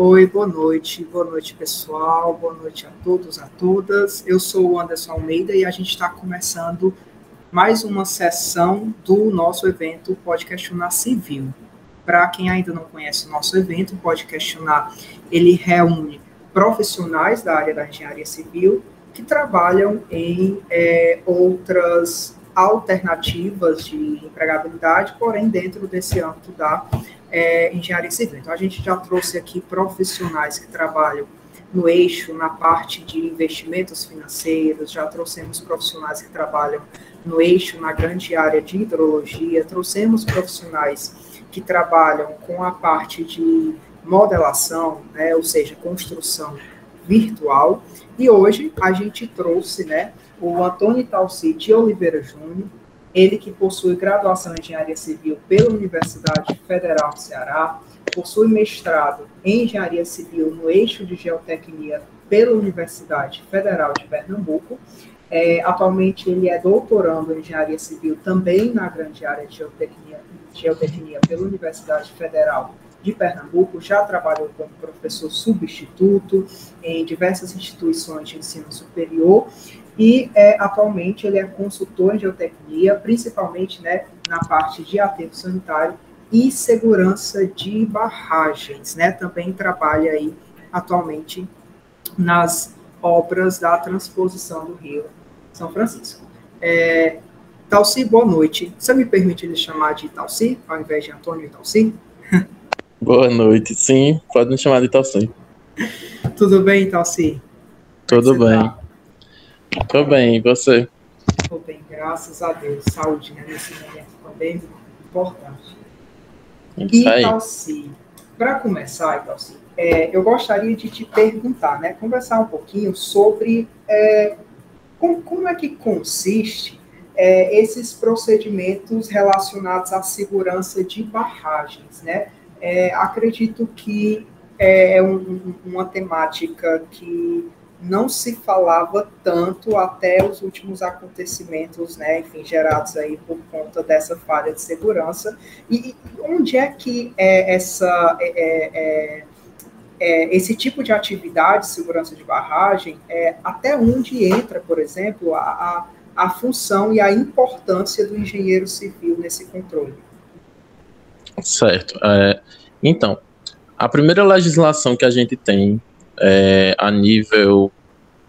Oi, boa noite, boa noite pessoal, boa noite a todos, a todas. Eu sou o Anderson Almeida e a gente está começando mais uma sessão do nosso evento Pode Questionar Civil. Para quem ainda não conhece o nosso evento, Pode Questionar, ele reúne profissionais da área da engenharia civil que trabalham em é, outras alternativas de empregabilidade, porém dentro desse âmbito da é, engenharia civil. Então, a gente já trouxe aqui profissionais que trabalham no eixo, na parte de investimentos financeiros, já trouxemos profissionais que trabalham no eixo, na grande área de hidrologia, trouxemos profissionais que trabalham com a parte de modelação, né, ou seja, construção virtual, e hoje a gente trouxe né, o Antônio Talci de Oliveira Júnior, ele que possui graduação em Engenharia Civil pela Universidade Federal do Ceará, possui mestrado em Engenharia Civil no eixo de Geotecnia pela Universidade Federal de Pernambuco. É, atualmente ele é doutorando em Engenharia Civil também na grande área de Geotecnia, Geotecnia pela Universidade Federal de Pernambuco, já trabalhou como professor substituto em diversas instituições de ensino superior e é, atualmente ele é consultor em geotecnia, principalmente né, na parte de aterro sanitário e segurança de barragens, né? Também trabalha aí atualmente nas obras da transposição do Rio São Francisco. É, Talci, boa noite. Você me permite lhe chamar de Talci, ao invés de Antônio e Talci? Boa noite, sim, pode me chamar de Talci. Tudo bem, Talci? Tudo bem. Tá? Tô bem, e você? Tô bem, graças a Deus. Saúde, né? Nesse momento também importante. E Talci, para começar, Talci, é, eu gostaria de te perguntar, né? Conversar um pouquinho sobre é, como, como é que consiste é, esses procedimentos relacionados à segurança de barragens, né? É, acredito que é um, uma temática que não se falava tanto até os últimos acontecimentos, né, enfim, gerados aí por conta dessa falha de segurança. E onde é que é essa é, é, é, é esse tipo de atividade, segurança de barragem, é, até onde entra, por exemplo, a, a, a função e a importância do engenheiro civil nesse controle? Certo. Então, a primeira legislação que a gente tem é, a nível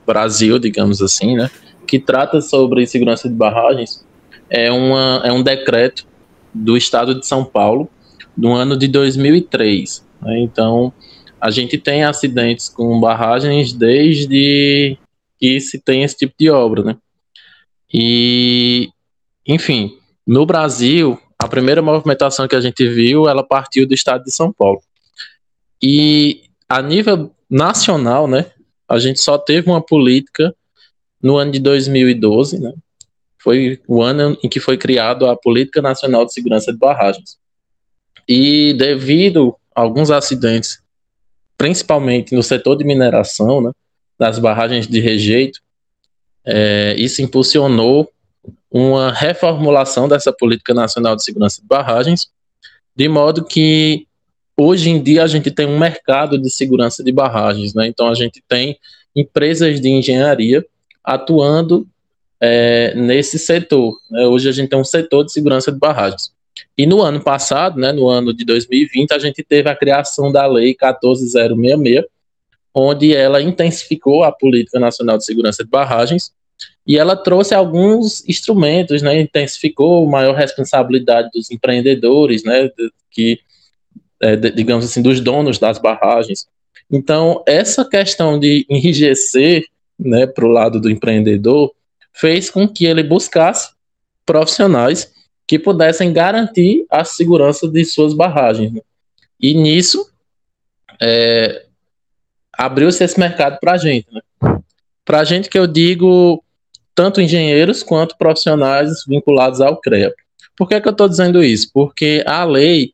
Brasil, digamos assim, né, que trata sobre segurança de barragens, é, uma, é um decreto do Estado de São Paulo, do ano de 2003. Né, então, a gente tem acidentes com barragens desde que se tem esse tipo de obra, né? E, enfim, no Brasil, a primeira movimentação que a gente viu, ela partiu do estado de São Paulo. E a nível nacional, né, a gente só teve uma política no ano de 2012, né? Foi o ano em que foi criado a Política Nacional de Segurança de Barragens. E devido a alguns acidentes, principalmente no setor de mineração, né, das barragens de rejeito, é, isso impulsionou uma reformulação dessa Política Nacional de Segurança de Barragens, de modo que hoje em dia a gente tem um mercado de segurança de barragens, né? Então a gente tem empresas de engenharia atuando é, nesse setor. Né? Hoje a gente tem um setor de segurança de barragens. E no ano passado, né, no ano de 2020, a gente teve a criação da Lei 14066, onde ela intensificou a Política Nacional de Segurança de Barragens e ela trouxe alguns instrumentos, né, intensificou maior responsabilidade dos empreendedores, né, que é, digamos assim, dos donos das barragens. Então, essa questão de enrijecer né, para o lado do empreendedor fez com que ele buscasse profissionais que pudessem garantir a segurança de suas barragens. Né? E nisso, é, abriu-se esse mercado para a gente. Né? Para a gente que eu digo tanto engenheiros quanto profissionais vinculados ao CREA. Por que, que eu estou dizendo isso? Porque a lei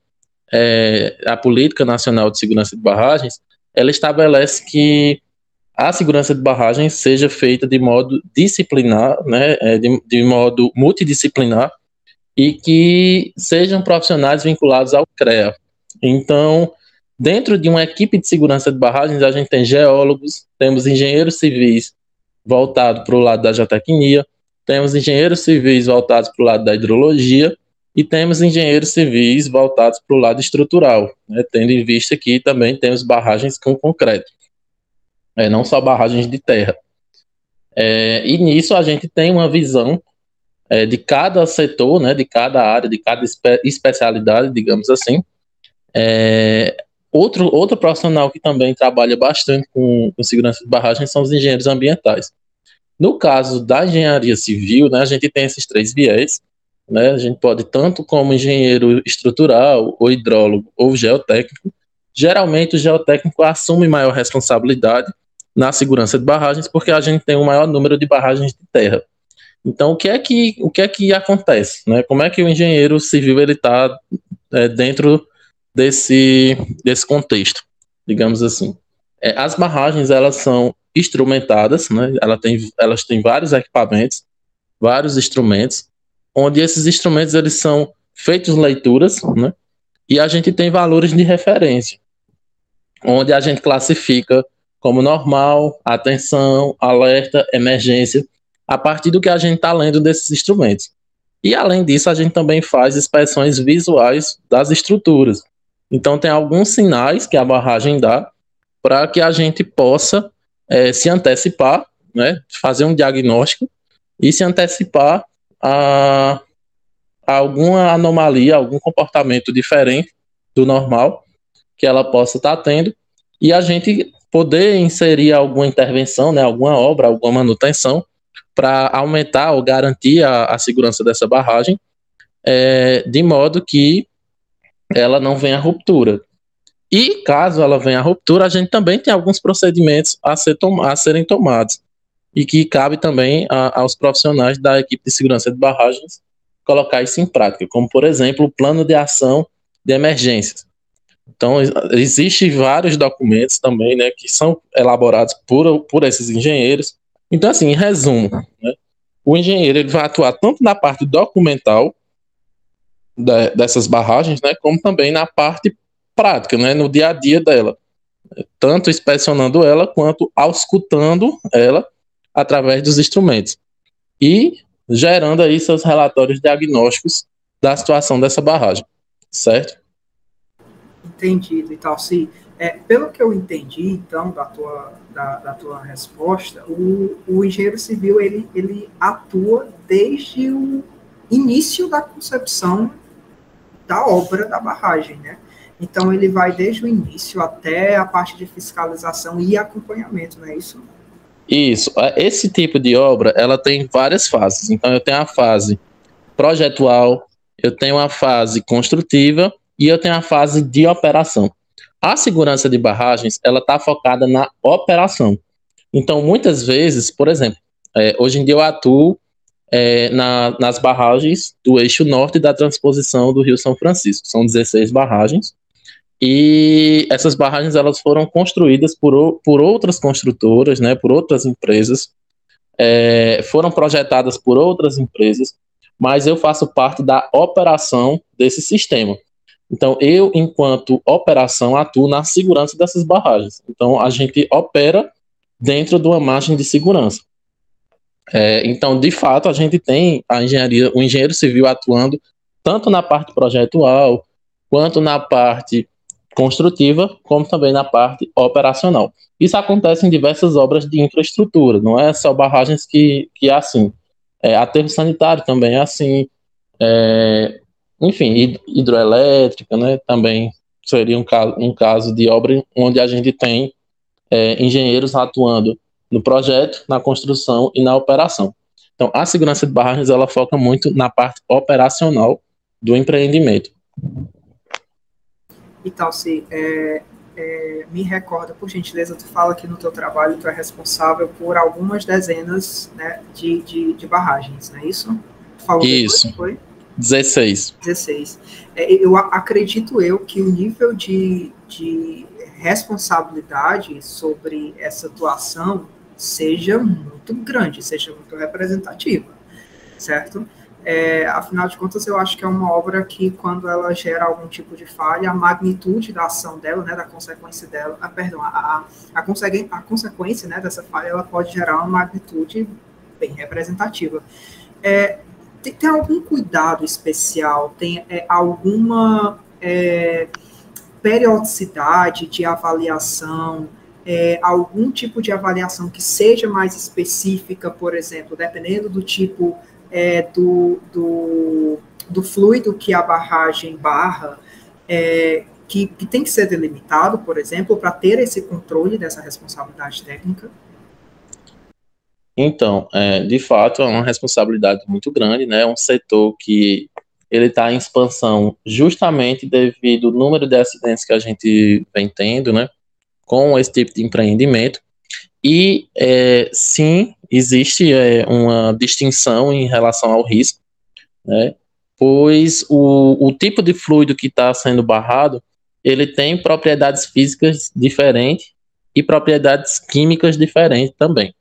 é, a Política Nacional de Segurança de Barragens, ela estabelece que a segurança de barragens seja feita de modo disciplinar, né, é, de, de modo multidisciplinar, e que sejam profissionais vinculados ao CREA. Então, Dentro de uma equipe de segurança de barragens, a gente tem geólogos, temos engenheiros civis voltados para o lado da geotecnia, temos engenheiros civis voltados para o lado da hidrologia e temos engenheiros civis voltados para o lado estrutural, né, tendo em vista que também temos barragens com concreto, é, não só barragens de terra. É, e nisso a gente tem uma visão é, de cada setor, né, de cada área, de cada espe especialidade, digamos assim. É, outro, outro profissional que também trabalha bastante com, com segurança de barragens são os engenheiros ambientais. No caso da engenharia civil, né, a gente tem esses três viés. Né, a gente pode, tanto como engenheiro estrutural, ou hidrólogo, ou geotécnico. Geralmente, o geotécnico assume maior responsabilidade na segurança de barragens, porque a gente tem um maior número de barragens de terra. Então, o que é que, o que, é que acontece? Né? Como é que o engenheiro civil está é, dentro desse, desse contexto, digamos assim? É, as barragens, elas são instrumentadas, né? Ela tem, elas têm vários equipamentos, vários instrumentos, onde esses instrumentos eles são feitos leituras, né? E a gente tem valores de referência, onde a gente classifica como normal, atenção, alerta, emergência, a partir do que a gente está lendo desses instrumentos. E além disso, a gente também faz inspeções visuais das estruturas. Então, tem alguns sinais que a barragem dá para que a gente possa é, se antecipar, né, fazer um diagnóstico e se antecipar a, alguma anomalia, algum comportamento diferente do normal que ela possa estar tá tendo e a gente poder inserir alguma intervenção, né, alguma obra, alguma manutenção para aumentar ou garantir a, a, segurança dessa barragem, é, de modo que ela não venha a ruptura. E caso ela venha a ruptura, a gente também tem alguns procedimentos a, ser a serem tomados e que cabe também a, aos profissionais da equipe de segurança de barragens colocar isso em prática, como por exemplo o plano de ação de emergências. Então, existem vários documentos também, né, que são elaborados por, por esses engenheiros, então, assim, em resumo, né, o engenheiro ele vai atuar tanto na parte documental da, dessas barragens, né, como também na parte prática, né, no dia a dia dela, tanto inspecionando ela quanto auscultando ela através dos instrumentos e gerando aí seus relatórios diagnósticos da situação dessa barragem, certo? Entendido e tal. Sim, é, pelo que eu entendi, então, da tua, da, da tua resposta, o, o engenheiro civil, ele, ele atua desde o início da concepção da obra da barragem, né? Então, ele vai desde o início até a parte de fiscalização e acompanhamento, não é isso? Isso. Esse tipo de obra, ela tem várias fases. Então, eu tenho a fase projetual, eu tenho a fase construtiva e eu tenho a fase de operação. A segurança de barragens, ela está focada na operação. Então, muitas vezes, por exemplo, é, hoje em dia eu atuo é, na, nas barragens do eixo norte da transposição do Rio São Francisco. São 16 barragens. E essas barragens elas foram construídas por, por outras construtoras, né, por outras empresas, é, foram projetadas por outras empresas, mas eu faço parte da operação desse sistema. Então, eu, enquanto operação, atuo na segurança dessas barragens. Então, a gente opera dentro de uma margem de segurança. É, então, de fato, a gente tem a engenharia, o engenheiro civil atuando tanto na parte projetual, quanto na parte construtiva, como também na parte operacional. Isso acontece em diversas obras de infraestrutura, não é só barragens que, que é assim. É, aterro sanitário também é assim. É, enfim, hidroelétrica, né, também seria um caso, um caso de obra onde a gente tem é, engenheiros atuando no projeto, na construção e na operação. Então, a segurança de barragens ela foca muito na parte operacional do empreendimento. Então, se é, é, me recorda, por gentileza, tu fala que no teu trabalho tu é responsável por algumas dezenas né, de, de, de barragens, não é isso? Tu falou isso. Depois, foi? 16. 16. É, eu acredito eu que o nível de, de responsabilidade sobre essa atuação seja muito grande, seja muito representativa, certo? É, afinal de contas, eu acho que é uma obra que, quando ela gera algum tipo de falha, a magnitude da ação dela, né, da consequência dela, a, perdão, a, a, a, a consequência né, dessa falha, ela pode gerar uma magnitude bem representativa. É, tem, tem, algum cuidado especial? Tem é, alguma é, periodicidade de avaliação? É, algum tipo de avaliação que seja mais específica, por exemplo, dependendo do tipo é, do, do, do, fluido que a barragem barra, é, que, que tem que ser delimitado, por exemplo, para ter esse controle dessa responsabilidade técnica? Então, é, de fato, é uma responsabilidade muito grande, né? É um setor que ele está em expansão justamente devido ao número de acidentes que a gente vem tendo, né? Com esse tipo de empreendimento. E é, sim, existe é, uma distinção em relação ao risco, né? Pois o, o tipo de fluido que está sendo barrado, ele tem propriedades físicas diferentes e propriedades químicas diferentes também.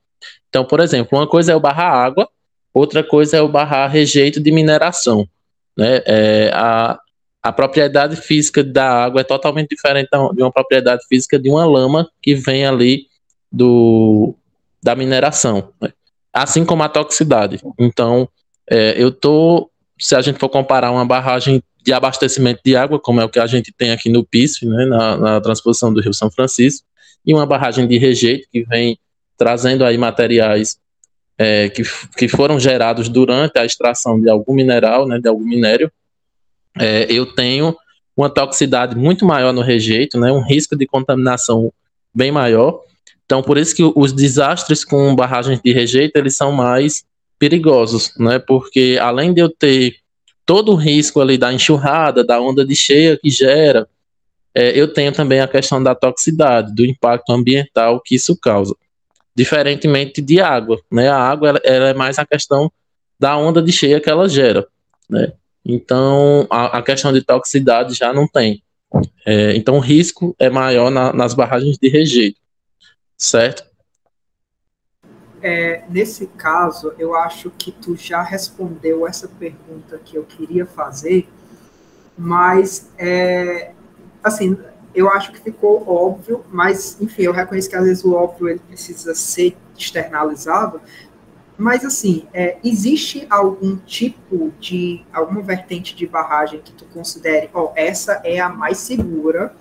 Então, por exemplo, uma coisa é o barrar água, outra coisa é o barrar rejeito de mineração. Né? É, a, a propriedade física da água é totalmente diferente de uma propriedade física de uma lama que vem ali do, da mineração. Né? Assim como a toxicidade. Então, é, eu tô, se a gente for comparar uma barragem de abastecimento de água, como é o que a gente tem aqui no PISF, né, na, na transposição do Rio São Francisco, e uma barragem de rejeito que vem trazendo aí materiais é, que, que foram gerados durante a extração de algum mineral, né, de algum minério, é, eu tenho uma toxicidade muito maior no rejeito, né, um risco de contaminação bem maior. Então, por isso que os desastres com barragens de rejeito, eles são mais perigosos, né, porque além de eu ter todo o risco ali da enxurrada, da onda de cheia que gera, é, eu tenho também a questão da toxicidade, do impacto ambiental que isso causa diferentemente de água, né? A água ela, ela é mais a questão da onda de cheia que ela gera, né? Então a, a questão de toxicidade já não tem. É, então o risco é maior na, nas barragens de rejeito, certo? É, nesse caso, eu acho que tu já respondeu essa pergunta que eu queria fazer, mas é, assim eu acho que ficou óbvio, mas, enfim, eu reconheço que às vezes o óbvio ele precisa ser externalizado, mas, assim, é, existe algum tipo de, alguma vertente de barragem que tu considere, ó, oh, essa é a mais segura,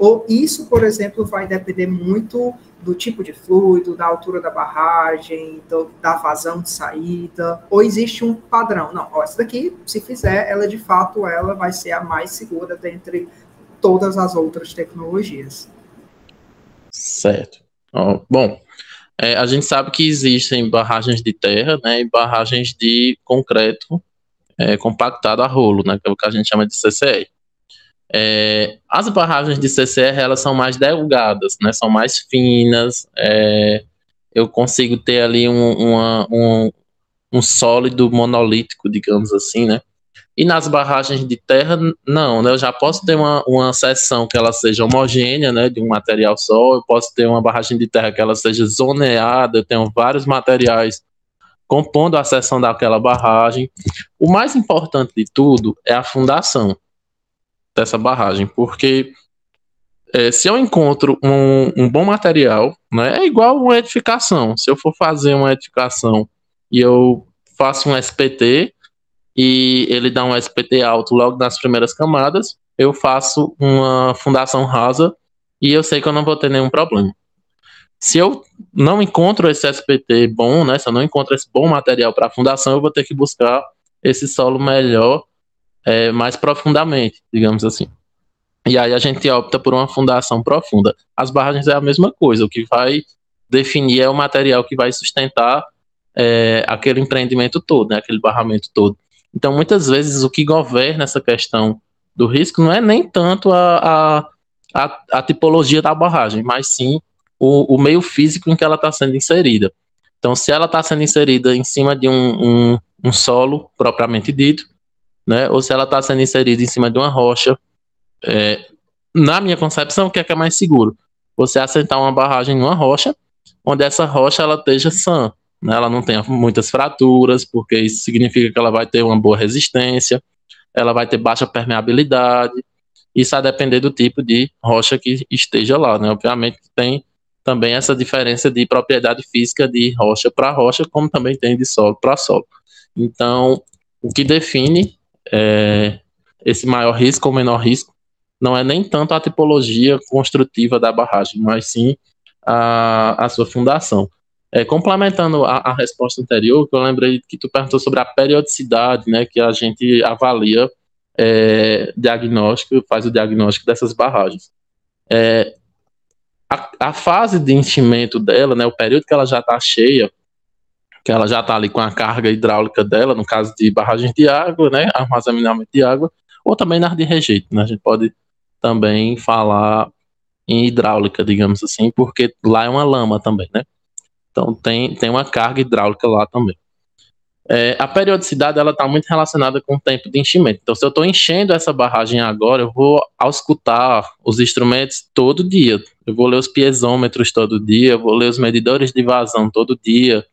ou isso, por exemplo, vai depender muito do tipo de fluido, da altura da barragem, do, da vazão de saída, ou existe um padrão? Não, ó, essa daqui, se fizer, ela de fato ela vai ser a mais segura dentre todas as outras tecnologias. Certo. bom, é, a gente sabe que existem barragens de terra né, e barragens de concreto é, compactado a rolo, né, que é o que a gente chama de CCR. É, as barragens de CCR elas são mais delgadas, né, são mais finas. É, eu consigo ter ali um, uma, um, um sólido monolítico, digamos assim, né? E nas barragens de terra, não, né? Eu já posso ter uma, uma seção que ela seja homogênea, né? De um material só. Eu posso ter uma barragem de terra que ela seja zoneada. Eu tenho vários materiais compondo a seção daquela barragem. O mais importante de tudo é a fundação dessa barragem, porque é, se eu encontro um, um, bom material, né, é igual uma edificação. Se eu for fazer uma edificação e eu faço um SPT, e ele dá um SPT alto logo nas primeiras camadas, eu faço uma fundação rasa e eu sei que eu não vou ter nenhum problema. Se eu não encontro esse SPT bom, né, se eu não encontro esse bom material para a fundação, eu vou ter que buscar esse solo melhor, é, mais profundamente, digamos assim. E aí a gente opta por uma fundação profunda. As barragens é a mesma coisa, o que vai definir é o material que vai sustentar é, aquele empreendimento todo, né, aquele barramento todo. Então, muitas vezes, o que governa essa questão do risco não é nem tanto a, a, a, a tipologia da barragem, mas sim o, o, meio físico em que ela está sendo inserida. Então, se ela está sendo inserida em cima de um, um, um, solo propriamente dito, né, ou se ela está sendo inserida em cima de uma rocha, é, na minha concepção, o que é, que é mais seguro? Você assentar uma barragem numa rocha, onde essa rocha ela esteja sã, né, ela não tenha muitas fraturas, porque isso significa que ela vai ter uma boa resistência, ela vai ter baixa permeabilidade, isso a depender do tipo de rocha que esteja lá, né? Obviamente tem também essa diferença de propriedade física de rocha para rocha, como também tem de solo para solo. Então, o que define é, esse maior risco ou menor risco não é nem tanto a tipologia construtiva da barragem, mas sim a, a sua fundação. É, complementando a, a, resposta anterior, que eu lembrei que tu perguntou sobre a periodicidade, né, que a gente avalia é, diagnóstico, faz o diagnóstico dessas barragens. É, a, a, fase de enchimento dela, né, o período que ela já está cheia, que ela já está ali com a carga hidráulica dela, no caso de barragens de água, né, armazenamento de água, ou também nas de rejeito, né, a gente pode também falar em hidráulica, digamos assim, porque lá é uma lama também, né? Então tem, tem uma carga hidráulica lá também. É, a periodicidade ela está muito relacionada com o tempo de enchimento. Então, se eu estou enchendo essa barragem agora, eu vou auscultar os instrumentos todo dia. Eu vou ler os piezômetros todo dia, eu vou ler os medidores de vazão todo dia.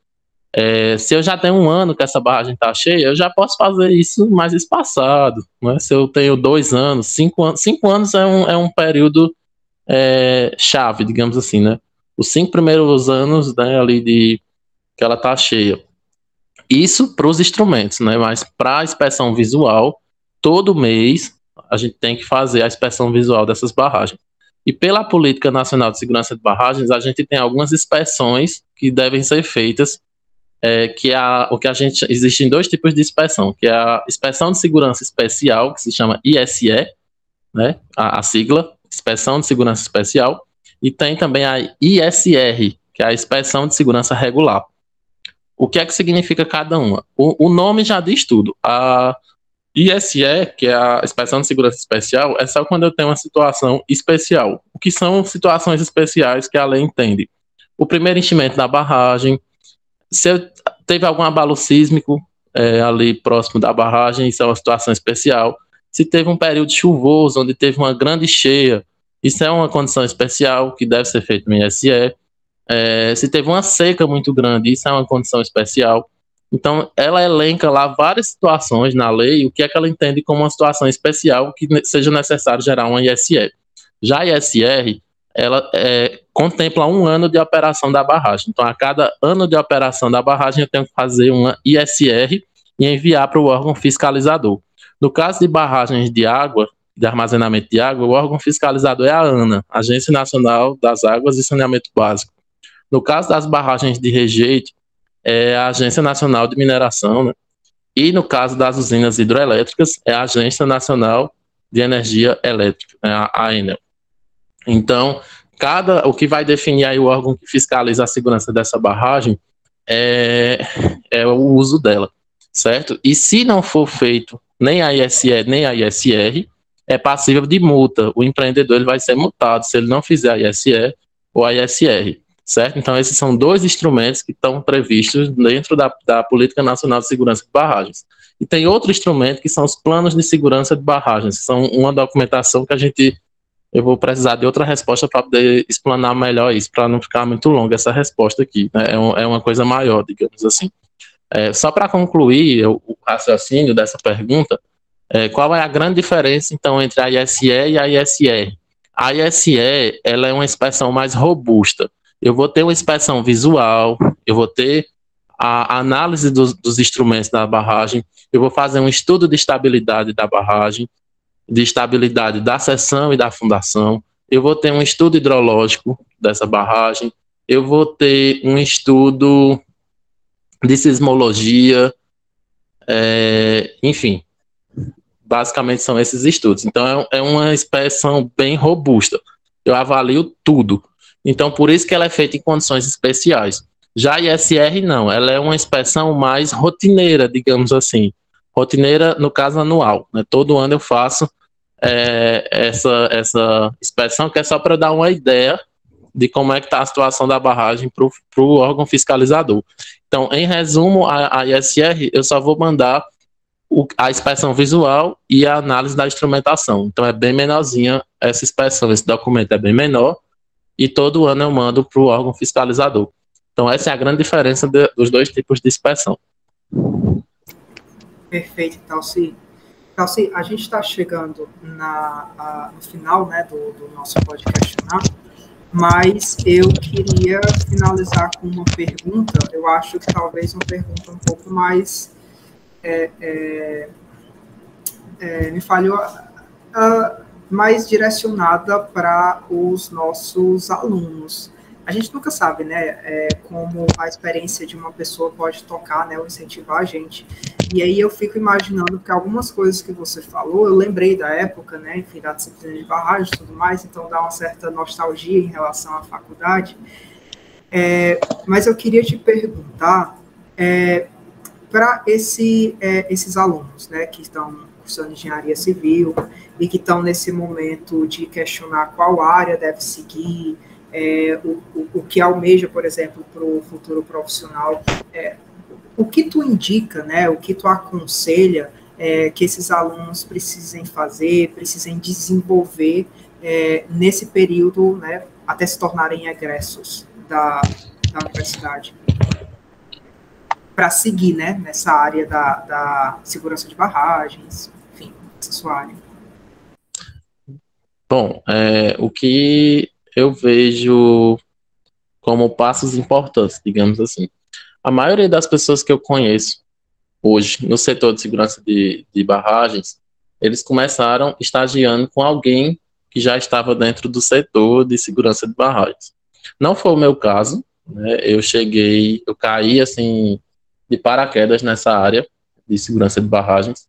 É, se eu já tenho um ano que essa barragem está cheia, eu já posso fazer isso mais espaçado. Né? Se eu tenho dois anos, cinco anos, cinco anos é um, é um período é, chave, digamos assim, né? Os cinco primeiros anos né, ali de que ela está cheia. Isso para os instrumentos, né? Mas para a inspeção visual, todo mês a gente tem que fazer a inspeção visual dessas barragens. E pela Política Nacional de Segurança de Barragens, a gente tem algumas inspeções que devem ser feitas, é, que é a, o que a gente existem dois tipos de inspeção, que é a inspeção de segurança especial, que se chama ISE, né? A, a sigla, inspeção de segurança especial, e tem também a ISR, que é a inspeção de segurança regular. O que é que significa cada uma? O, o nome já diz tudo. A ISE, que é a inspeção de segurança especial, é só quando eu tenho uma situação especial. O que são situações especiais que a lei entende? O primeiro enchimento da barragem, se teve algum abalo sísmico é, ali próximo da barragem, isso é uma situação especial. Se teve um período chuvoso, onde teve uma grande cheia, isso é uma condição especial que deve ser feito no ISE. É, se teve uma seca muito grande, isso é uma condição especial. Então, ela elenca lá várias situações na lei, o que é que ela entende como uma situação especial que seja necessário gerar uma ISE. Já a ISR, ela é, contempla um ano de operação da barragem. Então, a cada ano de operação da barragem, eu tenho que fazer uma ISR e enviar para o órgão fiscalizador. No caso de barragens de água, de armazenamento de água, o órgão fiscalizador é a ANA, Agência Nacional das Águas e Saneamento Básico. No caso das barragens de rejeito, é a Agência Nacional de Mineração, né? E no caso das usinas hidroelétricas, é a Agência Nacional de Energia Elétrica, né? a ANEL. Então, cada o que vai definir aí o órgão que fiscaliza a segurança dessa barragem é, é o uso dela, certo? E se não for feito nem a ISE nem a ISR, é passível de multa. O empreendedor ele vai ser multado se ele não fizer a ISE ou a ISR, certo? Então, esses são dois instrumentos que estão previstos dentro da, da Política Nacional de Segurança de Barragens. E tem outro instrumento que são os planos de segurança de barragens, que são uma documentação que a gente eu vou precisar de outra resposta para poder explanar melhor isso, para não ficar muito longa essa resposta aqui. Né? É, um, é, uma coisa maior, digamos assim. É, só para concluir o, o raciocínio dessa pergunta, é, qual é a grande diferença, então, entre a ISE e a ISR? A ISE ela é uma inspeção mais robusta. Eu vou ter uma inspeção visual, eu vou ter a análise dos, dos instrumentos da barragem, eu vou fazer um estudo de estabilidade da barragem, de estabilidade da seção e da fundação, eu vou ter um estudo hidrológico dessa barragem, eu vou ter um estudo de sismologia, é, enfim, basicamente são esses estudos. Então é, é uma inspeção bem robusta. Eu avalio tudo. Então por isso que ela é feita em condições especiais. Já a ISR não, ela é uma inspeção mais rotineira, digamos assim. Rotineira no caso anual. Né? Todo ano eu faço é, essa, essa inspeção que é só para dar uma ideia de como é que está a situação da barragem para o órgão fiscalizador. Então, em resumo, a, a ISR eu só vou mandar o, a inspeção visual e a análise da instrumentação. Então é bem menorzinha essa inspeção, esse documento é bem menor, e todo ano eu mando para o órgão fiscalizador. Então, essa é a grande diferença de, dos dois tipos de inspeção. Perfeito, Talci. Talci, a gente está chegando na, a, no final né, do, do nosso podcast, mas eu queria finalizar com uma pergunta, eu acho que talvez uma pergunta um pouco mais. É, é, é, me falhou. Uh, mais direcionada para os nossos alunos. A gente nunca sabe, né, é, como a experiência de uma pessoa pode tocar, né, ou incentivar a gente. E aí eu fico imaginando que algumas coisas que você falou, eu lembrei da época, né, enfim, da disciplina de barragem e tudo mais, então dá uma certa nostalgia em relação à faculdade. É, mas eu queria te perguntar, é, para esse, é, esses alunos, né, que estão cursando engenharia civil e que estão nesse momento de questionar qual área deve seguir, é, o, o, o, que almeja, por exemplo, para o futuro profissional. É, o que tu indica, né, o que tu aconselha é, que esses alunos precisem fazer, precisem desenvolver é, nesse período, né, até se tornarem egressos da, da universidade? Para seguir né, nessa área da, da segurança de barragens, sua Bom, é, o que eu vejo como passos importantes, digamos assim. A maioria das pessoas que eu conheço hoje no setor de segurança de, de barragens, eles começaram estagiando com alguém que já estava dentro do setor de segurança de barragens. Não foi o meu caso, né? eu cheguei, eu caí assim de paraquedas nessa área de segurança de barragens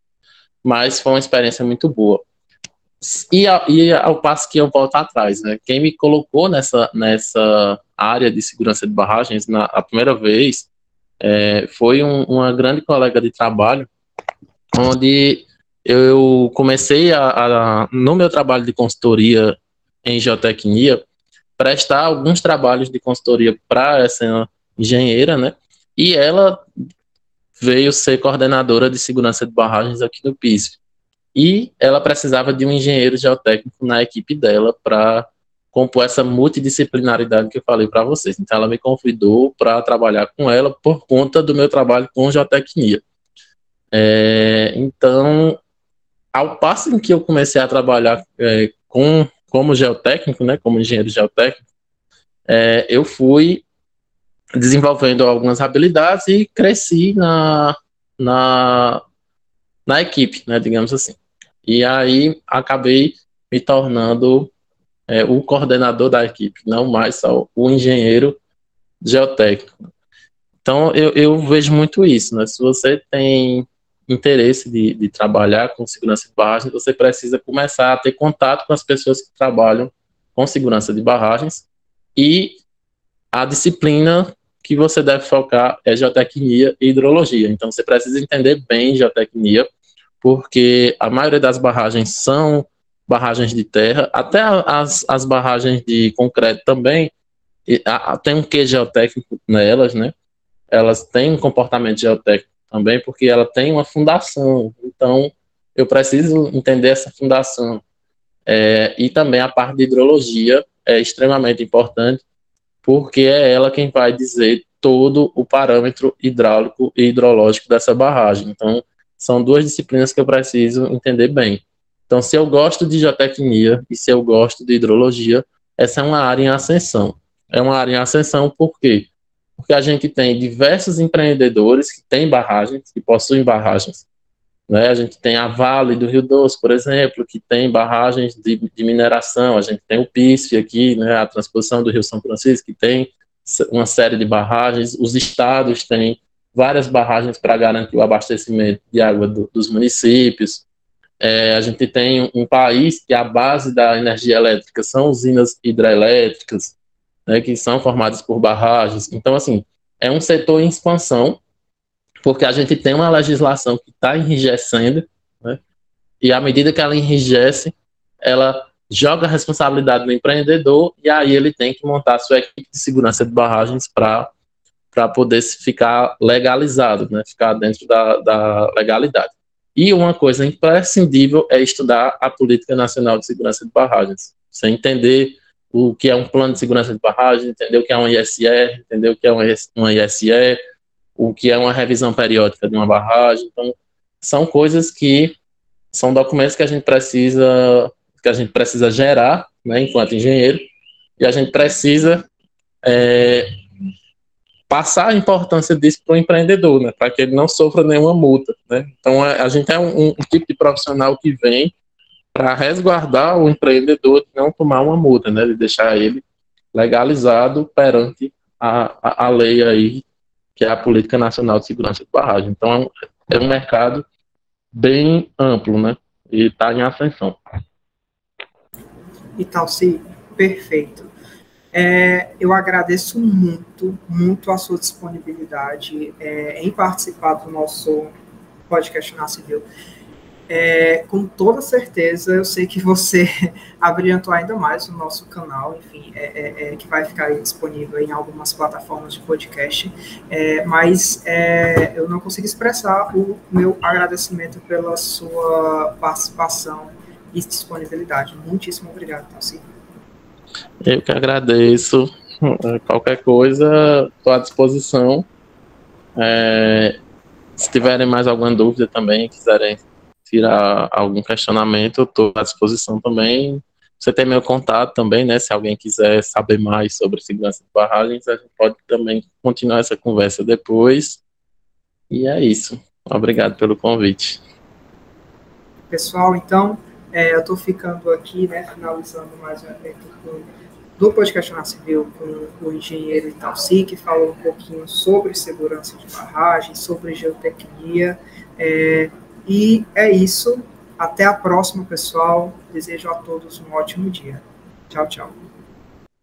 mas foi uma experiência muito boa. E, e ao passo que eu volto atrás, né? Quem me colocou nessa, nessa área de segurança de barragens na a primeira vez é, foi um, uma grande colega de trabalho, onde eu comecei a, a, no meu trabalho de consultoria em geotecnia, prestar alguns trabalhos de consultoria para essa engenheira, né? E ela veio ser coordenadora de segurança de barragens aqui no PISF. E ela precisava de um engenheiro geotécnico na equipe dela para compor essa multidisciplinaridade que eu falei para vocês. Então, ela me convidou para trabalhar com ela por conta do meu trabalho com geotecnia. É, então, ao passo em que eu comecei a trabalhar é, com, como geotécnico, né, como engenheiro geotécnico, é, eu fui desenvolvendo algumas habilidades e cresci na, na, na equipe, né, digamos assim. E aí acabei me tornando é, o coordenador da equipe, não mais só o engenheiro geotécnico. Então eu, eu vejo muito isso, né? Se você tem interesse de, de trabalhar com segurança de barragens, você precisa começar a ter contato com as pessoas que trabalham com segurança de barragens e a disciplina que você deve focar é geotecnia e hidrologia. Então você precisa entender bem geotecnia, porque a maioria das barragens são barragens de terra, até as, as barragens de concreto também e, a, tem um que geotécnico nelas, né? Elas têm um comportamento geotécnico também, porque ela tem uma fundação. Então eu preciso entender essa fundação. É, e também a parte de hidrologia é extremamente importante, porque é ela quem vai dizer todo o parâmetro hidráulico e hidrológico dessa barragem. Então, são duas disciplinas que eu preciso entender bem. Então, se eu gosto de geotecnia e se eu gosto de hidrologia, essa é uma área em ascensão. É uma área em ascensão por quê? Porque a gente tem diversos empreendedores que têm barragens, que possuem barragens. Né? A gente tem a Vale do Rio Doce, por exemplo, que tem barragens de, de mineração. A gente tem o PISF aqui, né? a transposição do Rio São Francisco, que tem uma série de barragens. Os estados têm várias barragens para garantir o abastecimento de água do, dos municípios. É, a gente tem um país que a base da energia elétrica são usinas hidrelétricas, né, que são formadas por barragens. Então, assim, é um setor em expansão, porque a gente tem uma legislação que está enrijecendo, né, e à medida que ela enrijece, ela joga a responsabilidade no empreendedor e aí ele tem que montar a sua equipe de segurança de barragens para para poder ficar legalizado, né, ficar dentro da, da legalidade. E uma coisa imprescindível é estudar a Política Nacional de Segurança de Barragens. Você entender o que é um plano de segurança de barragem, entender o que é um ISR, entender o que é uma ISE, o que é uma revisão periódica de uma barragem. Então, são coisas que são documentos que a gente precisa que a gente precisa gerar, né, enquanto engenheiro, e a gente precisa é, passar a importância disso para o empreendedor, né, para que ele não sofra nenhuma multa. Né. Então, a, a gente é um, um, tipo de profissional que vem para resguardar o empreendedor de não tomar uma multa, né, de deixar ele legalizado perante a, a, a lei aí, que é a Política Nacional de Segurança de Barragem. Então, é um mercado bem amplo, né, e está em ascensão. E tal, sim, perfeito. É, eu agradeço muito, muito a sua disponibilidade é, em participar do nosso podcast na Civil. É, com toda certeza, eu sei que você abrilhantou ainda mais o nosso canal, enfim, é, é, é, que vai ficar disponível em algumas plataformas de podcast, é, mas é, eu não consigo expressar o meu agradecimento pela sua participação e disponibilidade. Muitíssimo obrigado, Tassi. Eu que agradeço. Qualquer coisa, estou à disposição. se tiverem mais alguma dúvida também, quiserem tirar algum questionamento, estou à disposição também. Você tem meu contato também, né? Se alguém quiser saber mais sobre segurança de barragens, a gente pode também continuar essa conversa depois. E é isso. Obrigado pelo convite. Pessoal, então, é, eu estou ficando aqui, né, finalizando mais um evento com, do Podcast na Civil com o engenheiro Italci, que falou um pouquinho sobre segurança de barragens, sobre geotecnia. É, e é isso. Até a próxima, pessoal. Desejo a todos um ótimo dia. Tchau, tchau.